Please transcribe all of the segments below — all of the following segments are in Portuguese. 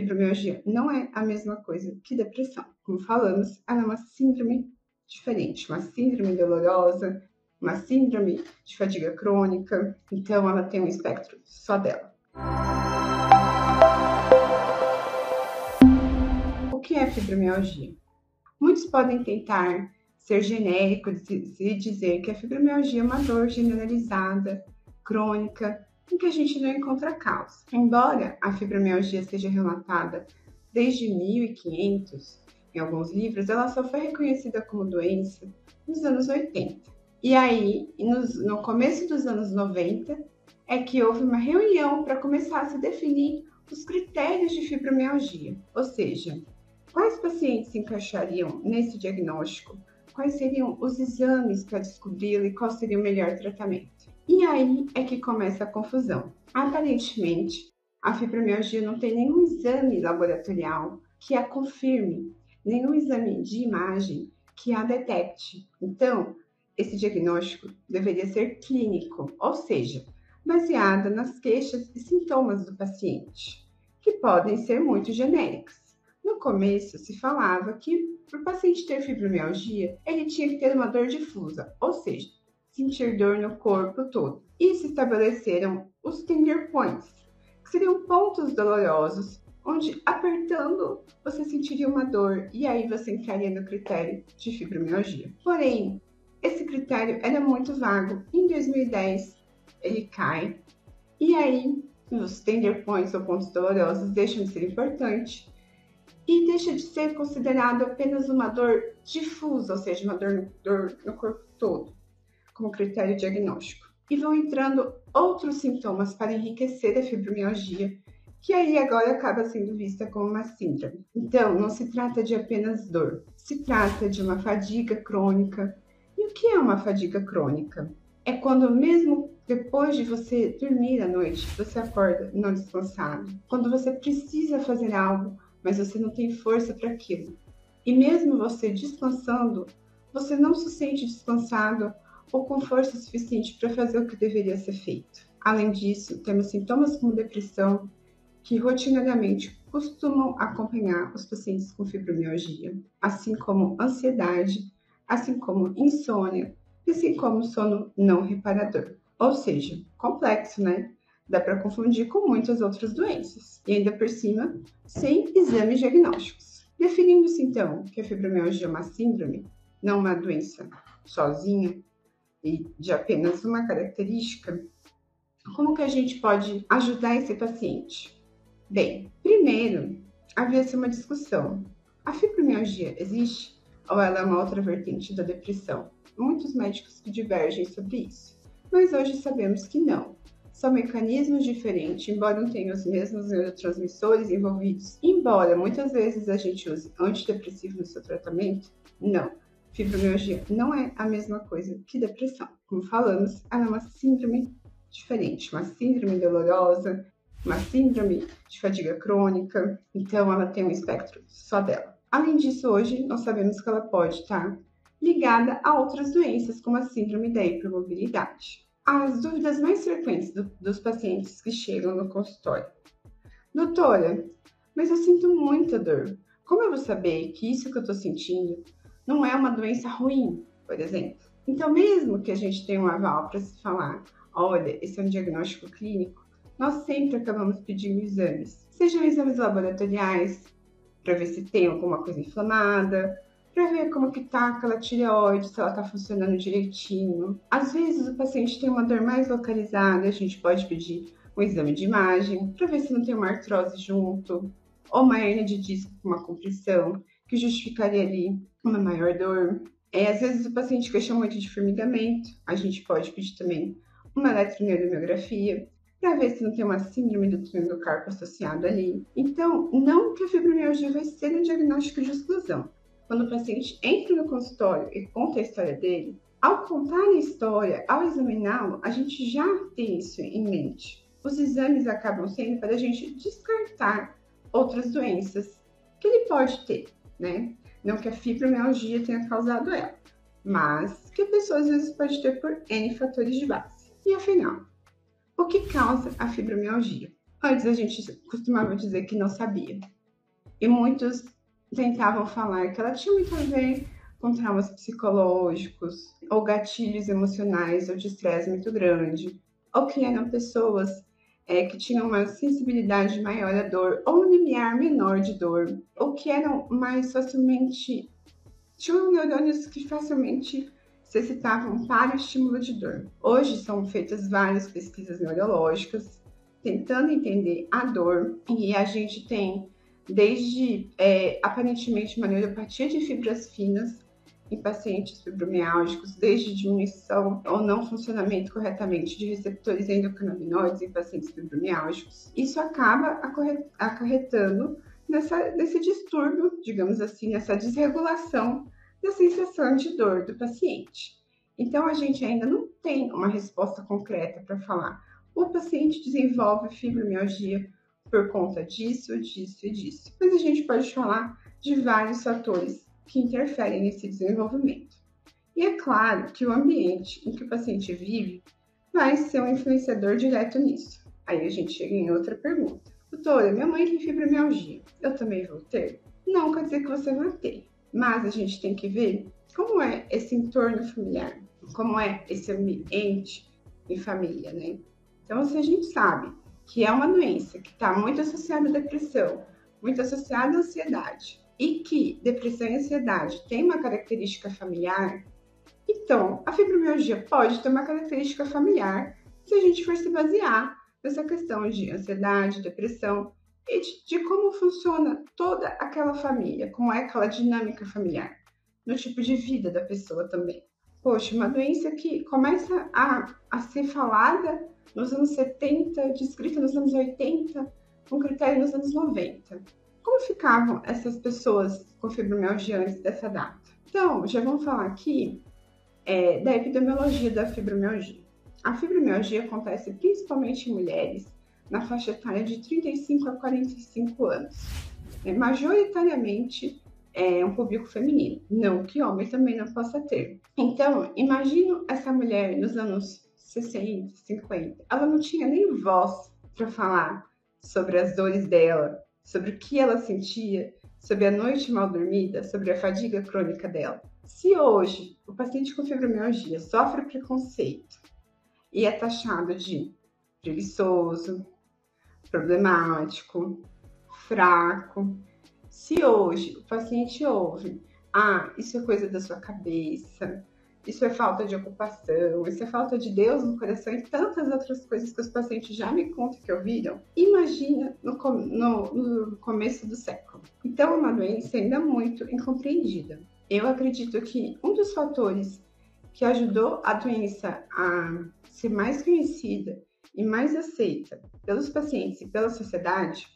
fibromialgia não é a mesma coisa que depressão. Como falamos, ela é uma síndrome diferente, uma síndrome dolorosa, uma síndrome de fadiga crônica, então ela tem um espectro só dela. O que é fibromialgia? Muitos podem tentar ser genéricos e dizer que a fibromialgia é uma dor generalizada, crônica, em que a gente não encontra causa. Embora a fibromialgia seja relatada desde 1500 em alguns livros, ela só foi reconhecida como doença nos anos 80. E aí, no começo dos anos 90, é que houve uma reunião para começar a se definir os critérios de fibromialgia, ou seja, quais pacientes se encaixariam nesse diagnóstico, quais seriam os exames para descobri-lo e qual seria o melhor tratamento. E aí é que começa a confusão. Aparentemente, a fibromialgia não tem nenhum exame laboratorial que a confirme, nenhum exame de imagem que a detecte. Então, esse diagnóstico deveria ser clínico, ou seja, baseado nas queixas e sintomas do paciente, que podem ser muito genéricos. No começo, se falava que para o paciente ter fibromialgia, ele tinha que ter uma dor difusa, ou seja, sentir dor no corpo todo. E se estabeleceram os finger points, que seriam pontos dolorosos, onde apertando você sentiria uma dor e aí você entraria no critério de fibromialgia. Porém, esse critério era muito vago. Em 2010, ele cai e aí os tender points ou pontos dolorosos deixam de ser importantes e deixa de ser considerado apenas uma dor difusa, ou seja, uma dor, dor no corpo todo como critério diagnóstico. E vão entrando outros sintomas para enriquecer a fibromialgia, que aí agora acaba sendo vista como uma síndrome. Então, não se trata de apenas dor, se trata de uma fadiga crônica. E o que é uma fadiga crônica? É quando mesmo depois de você dormir à noite, você acorda não descansado. Quando você precisa fazer algo, mas você não tem força para aquilo. E mesmo você descansando, você não se sente descansado ou com força suficiente para fazer o que deveria ser feito. Além disso, temos sintomas como depressão, que rotineiramente costumam acompanhar os pacientes com fibromialgia, assim como ansiedade, assim como insônia, assim como sono não reparador. Ou seja, complexo, né? Dá para confundir com muitas outras doenças. E ainda por cima, sem exames diagnósticos. Definindo-se então que a fibromialgia é uma síndrome, não uma doença sozinha, e de apenas uma característica, como que a gente pode ajudar esse paciente? Bem, primeiro, havia-se uma discussão. A fibromialgia existe ou ela é uma outra vertente da depressão? Muitos médicos que divergem sobre isso, mas hoje sabemos que não. São mecanismos diferentes, embora não tenham os mesmos neurotransmissores envolvidos. Embora muitas vezes a gente use antidepressivo no seu tratamento, não Fibromialgia não é a mesma coisa que depressão. Como falamos, ela é uma síndrome diferente, uma síndrome dolorosa, uma síndrome de fadiga crônica, então ela tem um espectro só dela. Além disso, hoje nós sabemos que ela pode estar ligada a outras doenças, como a síndrome da hipermobilidade. As dúvidas mais frequentes do, dos pacientes que chegam no consultório. Doutora, mas eu sinto muita dor. Como eu vou saber que isso que eu estou sentindo não é uma doença ruim, por exemplo. Então, mesmo que a gente tenha um aval para se falar, olha, esse é um diagnóstico clínico, nós sempre acabamos pedindo exames, sejam exames laboratoriais, para ver se tem alguma coisa inflamada, para ver como que tá aquela tireoide, se ela está funcionando direitinho. Às vezes o paciente tem uma dor mais localizada, a gente pode pedir um exame de imagem para ver se não tem uma artrose junto, ou uma hernia de disco com uma compressão que justificaria ali uma maior dor. É, às vezes o paciente queixa muito de formigamento, a gente pode pedir também uma eletroneuromiografia para ver se não tem uma síndrome do túnel do carpo associada ali. Então, não que a fibromialgia vai ser um diagnóstico de exclusão. Quando o paciente entra no consultório e conta a história dele, ao contar a história, ao examiná-lo, a gente já tem isso em mente. Os exames acabam sendo para a gente descartar outras doenças que ele pode ter né? Não que a fibromialgia tenha causado ela, mas que a pessoa às vezes pode ter por N fatores de base. E afinal, o que causa a fibromialgia? Antes a gente costumava dizer que não sabia. E muitos tentavam falar que ela tinha muito a ver com traumas psicológicos, ou gatilhos emocionais, ou de estresse muito grande, ou que eram pessoas é, que tinham uma sensibilidade maior à dor, ou um limiar menor de dor, ou que eram mais facilmente. tinham neurônios que facilmente se excitavam para o estímulo de dor. Hoje são feitas várias pesquisas neurológicas tentando entender a dor e a gente tem desde é, aparentemente uma neuropatia de fibras finas em pacientes fibromialgicos, desde diminuição ou não funcionamento corretamente de receptores endocannabinoides em pacientes fibromialgicos. Isso acaba acarretando nessa, nesse distúrbio, digamos assim, nessa desregulação da sensação de dor do paciente. Então, a gente ainda não tem uma resposta concreta para falar. O paciente desenvolve fibromialgia por conta disso, disso e disso. Mas a gente pode falar de vários fatores que interferem nesse desenvolvimento. E é claro que o ambiente em que o paciente vive vai ser um influenciador direto nisso. Aí a gente chega em outra pergunta. Doutora, minha mãe tem fibromialgia. Eu também vou ter? Não quer dizer que você vai ter. Mas a gente tem que ver como é esse entorno familiar, como é esse ambiente em família, né? Então, se a gente sabe que é uma doença que está muito associada à depressão, muito associada à ansiedade, e que depressão e ansiedade têm uma característica familiar, então a fibromialgia pode ter uma característica familiar se a gente for se basear nessa questão de ansiedade, depressão e de, de como funciona toda aquela família, como é aquela dinâmica familiar, no tipo de vida da pessoa também. Poxa, uma doença que começa a, a ser falada nos anos 70, descrita nos anos 80, com critério nos anos 90. Como ficavam essas pessoas com fibromialgia antes dessa data? Então, já vamos falar aqui é, da epidemiologia da fibromialgia. A fibromialgia acontece principalmente em mulheres na faixa etária de 35 a 45 anos. É, majoritariamente é um público feminino, não que homem também não possa ter. Então, imagino essa mulher nos anos 60, 50, ela não tinha nem voz para falar sobre as dores dela, sobre o que ela sentia, sobre a noite mal dormida, sobre a fadiga crônica dela. Se hoje o paciente com fibromialgia sofre preconceito e é taxado de preguiçoso, problemático, fraco, se hoje o paciente ouve, ah, isso é coisa da sua cabeça, isso é falta de ocupação, isso é falta de Deus no coração e tantas outras coisas que os pacientes já me contam que ouviram. Imagina no, no, no começo do século. Então, é uma doença ainda muito incompreendida. Eu acredito que um dos fatores que ajudou a doença a ser mais conhecida e mais aceita pelos pacientes e pela sociedade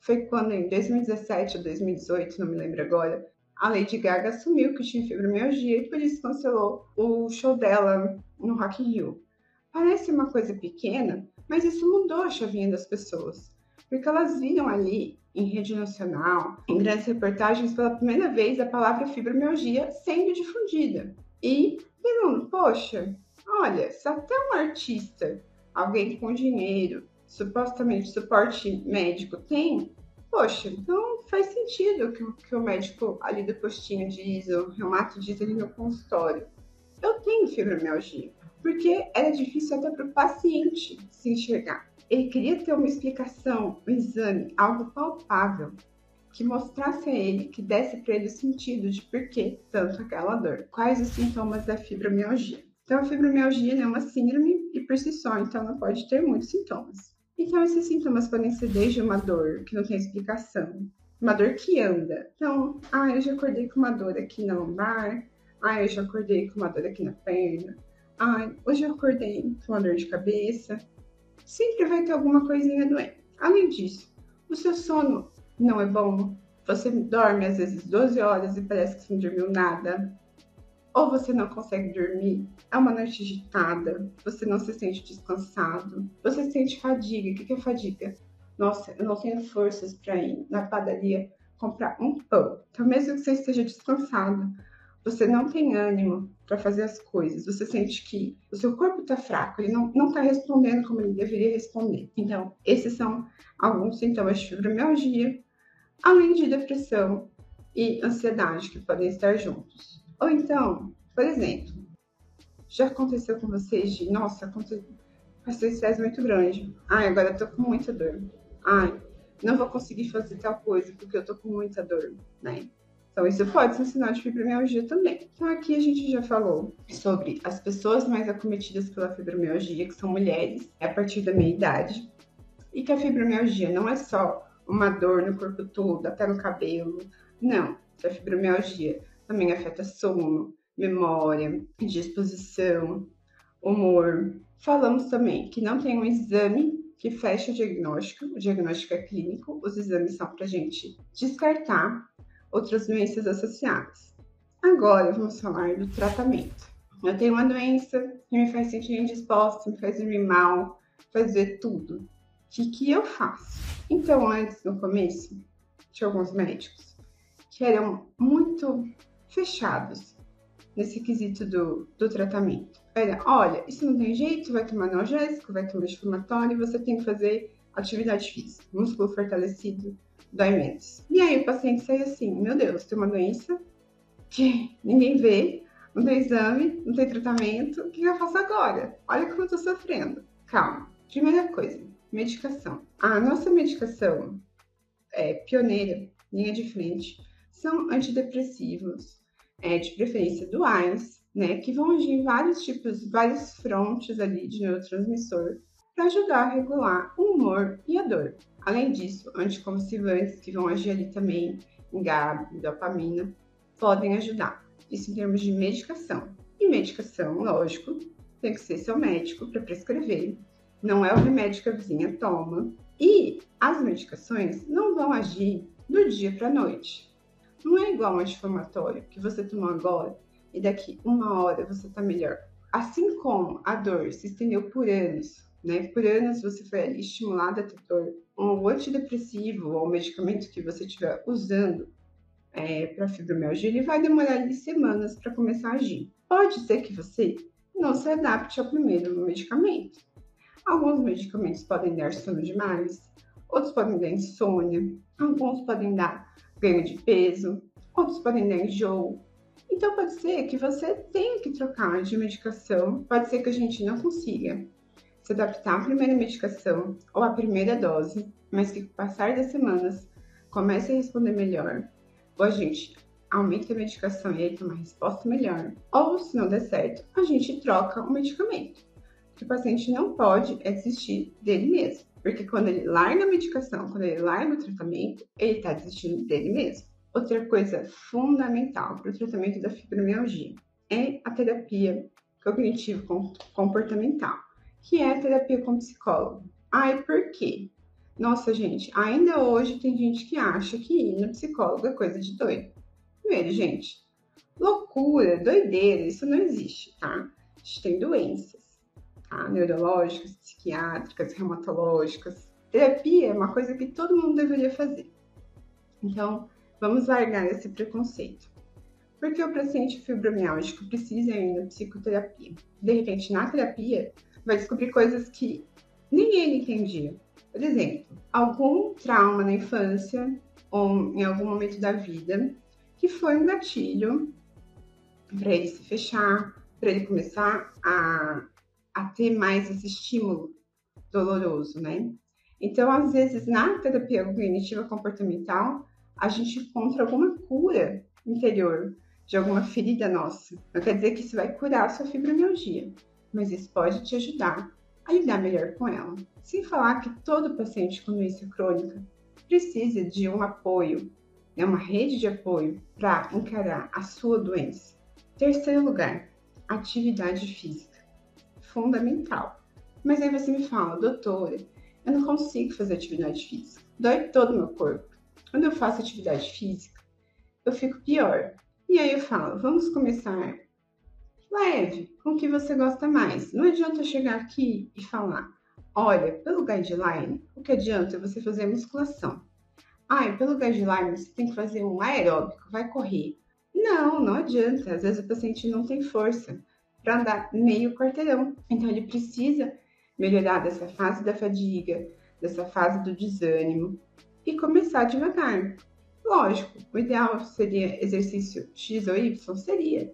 foi quando, em 2017 ou 2018, não me lembro agora, a Lady Gaga assumiu que tinha fibromialgia e por isso cancelou o show dela no Rock in Rio. Parece uma coisa pequena, mas isso mudou a chavinha das pessoas, porque elas viram ali, em rede nacional, em grandes reportagens, pela primeira vez a palavra fibromialgia sendo difundida. E viram, poxa, olha, se até um artista, alguém com dinheiro, supostamente suporte médico tem, poxa, então faz sentido que, que o médico ali do postinho diz, o reumato diz ali no consultório. Eu tenho fibromialgia, porque era difícil até para o paciente se enxergar. Ele queria ter uma explicação, um exame, algo palpável, que mostrasse a ele, que desse para ele o sentido de por que tanto aquela dor. Quais os sintomas da fibromialgia? Então, a fibromialgia é uma síndrome e por si só, então ela pode ter muitos sintomas. Então, esses sintomas podem ser desde uma dor que não tem explicação, uma dor que anda. Então, ah, eu já acordei com uma dor aqui na lombar, ah, eu já acordei com uma dor aqui na perna, ah, hoje eu acordei com uma dor de cabeça. Sempre vai ter alguma coisinha doendo. Além disso, o seu sono não é bom, você dorme às vezes 12 horas e parece que você não dormiu nada ou você não consegue dormir, é uma noite agitada, você não se sente descansado, você sente fadiga. O que é fadiga? Nossa, eu não tenho forças para ir na padaria comprar um pão. Então, mesmo que você esteja descansado, você não tem ânimo para fazer as coisas, você sente que o seu corpo está fraco, ele não está respondendo como ele deveria responder. Então, esses são alguns sintomas de fibromialgia, além de depressão e ansiedade que podem estar juntos. Ou então, por exemplo, já aconteceu com vocês de, nossa, passei estresse muito grande. Ai, agora eu tô com muita dor. Ai, não vou conseguir fazer tal coisa porque eu tô com muita dor, né? Então, isso pode ser um sinal de fibromialgia também. Então, aqui a gente já falou sobre as pessoas mais acometidas pela fibromialgia, que são mulheres, a partir da meia idade, e que a fibromialgia não é só uma dor no corpo todo, até no cabelo. Não, a fibromialgia também afeta sono, memória, disposição, humor. Falamos também que não tem um exame que fecha o diagnóstico, o diagnóstico é clínico, os exames são para a gente descartar outras doenças associadas. Agora vamos falar do tratamento. Eu tenho uma doença que me faz sentir indisposta, me faz dormir mal, faz ver tudo. O que, que eu faço? Então, antes, no começo, tinha alguns médicos que eram muito fechados nesse quesito do, do tratamento. Era, olha, isso não tem jeito, vai tomar analgésico, vai tomar inflamatório, você tem que fazer atividade física, músculo fortalecido, dói menos. E aí o paciente sai assim, meu Deus, tem uma doença que ninguém vê, não tem exame, não tem tratamento, o que eu faço agora? Olha como eu tô sofrendo. Calma. Primeira coisa, medicação. A nossa medicação é pioneira, linha de frente, são antidepressivos, é, de preferência duais, né, que vão agir em vários tipos, vários frontes ali de neurotransmissor para ajudar a regular o humor e a dor. Além disso, anticonvulsivantes que vão agir ali também em GABA, dopamina, podem ajudar. Isso em termos de medicação. E medicação, lógico, tem que ser seu médico para prescrever. Não é o remédio que a vizinha toma. E as medicações não vão agir do dia para a noite. Não é igual um anti-inflamatório que você tomou agora e daqui uma hora você está melhor. Assim como a dor se estendeu por anos, né? Por anos você foi ali estimulado a ter dor, um antidepressivo ou medicamento que você estiver usando é, para fibromialgia, ele vai demorar ali semanas para começar a agir. Pode ser que você não se adapte ao primeiro medicamento. Alguns medicamentos podem dar sono demais, outros podem dar insônia, alguns podem dar ganho de peso, outros podem dar enjoo. Então pode ser que você tenha que trocar de medicação, pode ser que a gente não consiga se adaptar à primeira medicação ou à primeira dose, mas que com o passar das semanas comece a responder melhor, ou a gente aumenta a medicação e aí tem uma resposta melhor, ou se não der certo, a gente troca o medicamento. O que o paciente não pode é desistir dele mesmo, porque quando ele larga a medicação, quando ele larga o tratamento, ele está desistindo dele mesmo. Outra coisa fundamental para o tratamento da fibromialgia é a terapia cognitivo-comportamental que é terapia com psicólogo. Ai, por quê? Nossa, gente, ainda hoje tem gente que acha que ir no psicólogo é coisa de doido. Primeiro, gente, loucura, doideira, isso não existe, tá? A gente tem doenças, tá? Neurológicas, psiquiátricas, reumatológicas. Terapia é uma coisa que todo mundo deveria fazer. Então, vamos largar esse preconceito. Porque o paciente fibromialgico precisa ir na psicoterapia. De repente, na terapia, vai descobrir coisas que ele entendia. Por exemplo, algum trauma na infância ou em algum momento da vida que foi um gatilho para ele se fechar, para ele começar a, a ter mais esse estímulo doloroso, né? Então, às vezes, na terapia cognitiva comportamental, a gente encontra alguma cura interior de alguma ferida nossa. Não quer dizer que isso vai curar a sua fibromialgia, mas isso pode te ajudar a lidar melhor com ela. Sem falar que todo paciente com doença crônica precisa de um apoio, né, uma rede de apoio para encarar a sua doença. Terceiro lugar, atividade física. Fundamental. Mas aí você me fala, doutora, eu não consigo fazer atividade física. Dói todo o meu corpo. Quando eu faço atividade física, eu fico pior. E aí eu falo, vamos começar leve, com o que você gosta mais. Não adianta chegar aqui e falar, olha, pelo guideline, o que adianta é você fazer musculação. Ah, pelo guideline você tem que fazer um aeróbico, vai correr. Não, não adianta. Às vezes o paciente não tem força para andar meio quarteirão. Então ele precisa melhorar dessa fase da fadiga, dessa fase do desânimo e começar devagar. Lógico, o ideal seria exercício X ou Y? Seria.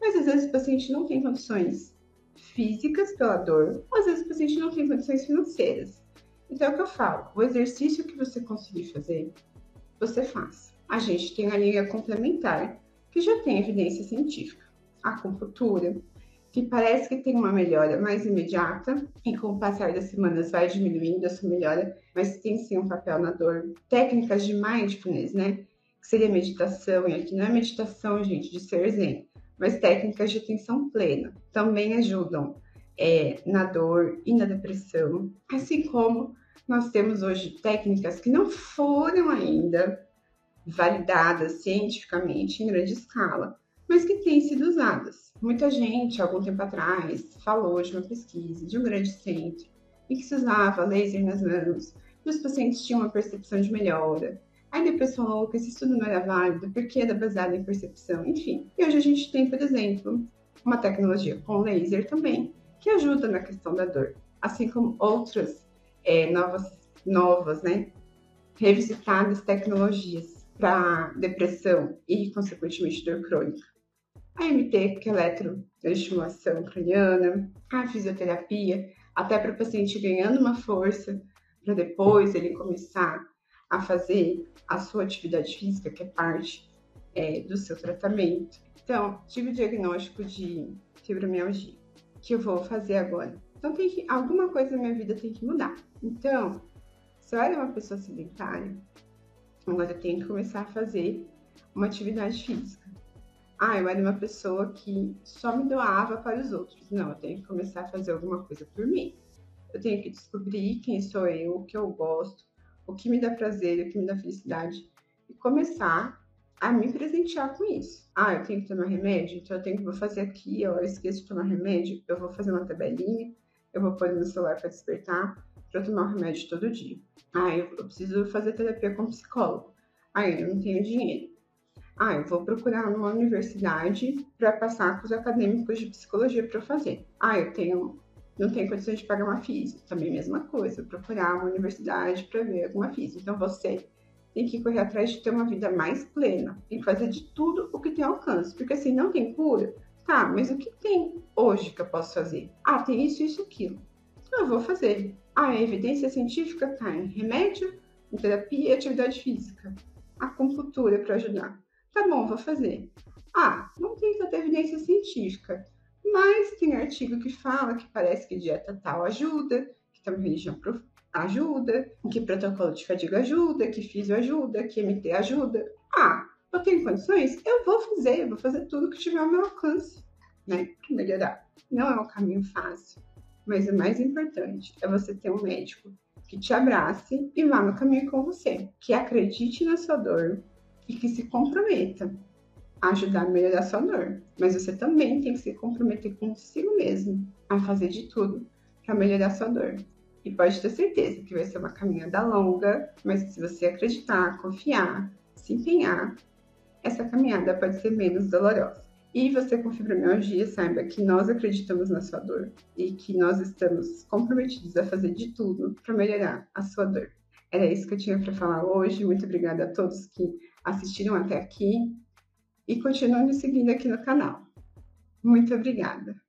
Mas às vezes o paciente não tem condições físicas pela dor, ou às vezes o paciente não tem condições financeiras. Então é o que eu falo, o exercício que você conseguir fazer, você faz. A gente tem a linha complementar, que já tem evidência científica. Acupuntura, que parece que tem uma melhora mais imediata e com o passar das semanas vai diminuindo essa melhora, mas tem sim um papel na dor. Técnicas de mindfulness, né? Que seria meditação, e aqui não é meditação, gente, de ser zen, mas técnicas de atenção plena também ajudam é, na dor e na depressão, assim como nós temos hoje técnicas que não foram ainda validadas cientificamente em grande escala, mas que têm sido usadas. Muita gente, algum tempo atrás, falou de uma pesquisa de um grande centro em que se usava laser nas mãos e os pacientes tinham uma percepção de melhora. Aí depois falou que esse estudo não era válido porque era baseado em percepção, enfim. E hoje a gente tem, por exemplo, uma tecnologia com laser também, que ajuda na questão da dor, assim como outras é, novas, novas, né, revisitadas tecnologias para depressão e, consequentemente, dor crônica a MT, que é eletroestimulação craniana, a fisioterapia, até para o paciente ganhando uma força, para depois ele começar a fazer a sua atividade física, que é parte é, do seu tratamento. Então, tive o diagnóstico de fibromialgia, que eu vou fazer agora. Então, tem que, alguma coisa na minha vida tem que mudar. Então, se eu era uma pessoa sedentária, agora eu tenho que começar a fazer uma atividade física ah, eu era uma pessoa que só me doava para os outros. Não, eu tenho que começar a fazer alguma coisa por mim. Eu tenho que descobrir quem sou eu, o que eu gosto, o que me dá prazer, o que me dá felicidade e começar a me presentear com isso. Ah, eu tenho que tomar remédio, então eu tenho que vou fazer aqui, eu esqueço de tomar remédio, eu vou fazer uma tabelinha, eu vou pôr no celular para despertar, para tomar o remédio todo dia. Ah, eu, eu preciso fazer terapia com psicólogo. Ah, eu não tenho dinheiro. Ah, eu vou procurar uma universidade para passar com os acadêmicos de psicologia para fazer. Ah, eu tenho não tenho condições de pagar uma FIS. Também mesma coisa, procurar uma universidade para ver alguma FIS. Então você tem que correr atrás de ter uma vida mais plena, tem que fazer de tudo o que tem alcance, porque assim não tem cura. Tá, mas o que tem hoje que eu posso fazer? Ah, tem isso, isso, aquilo. Então eu vou fazer. Ah, a evidência científica tá em remédio, em terapia e atividade física. Acupuntura para ajudar. Tá bom, vou fazer. Ah, não tem tanta evidência científica, mas tem artigo que fala que parece que dieta tal ajuda, que também religião ajuda, que protocolo de fadiga ajuda, que físio ajuda, que MT ajuda. Ah, eu tenho condições? Eu vou fazer, eu vou fazer tudo que tiver ao meu alcance, né, para melhorar. Não é um caminho fácil, mas o mais importante é você ter um médico que te abrace e vá no caminho com você, que acredite na sua dor, e que se comprometa a ajudar a melhorar sua dor. Mas você também tem que se comprometer consigo mesmo a fazer de tudo para melhorar sua dor. E pode ter certeza que vai ser uma caminhada longa, mas se você acreditar, confiar, se empenhar, essa caminhada pode ser menos dolorosa. E você com fibromialgia, saiba que nós acreditamos na sua dor e que nós estamos comprometidos a fazer de tudo para melhorar a sua dor. Era isso que eu tinha para falar hoje. Muito obrigada a todos que assistiram até aqui e continuem me seguindo aqui no canal. Muito obrigada!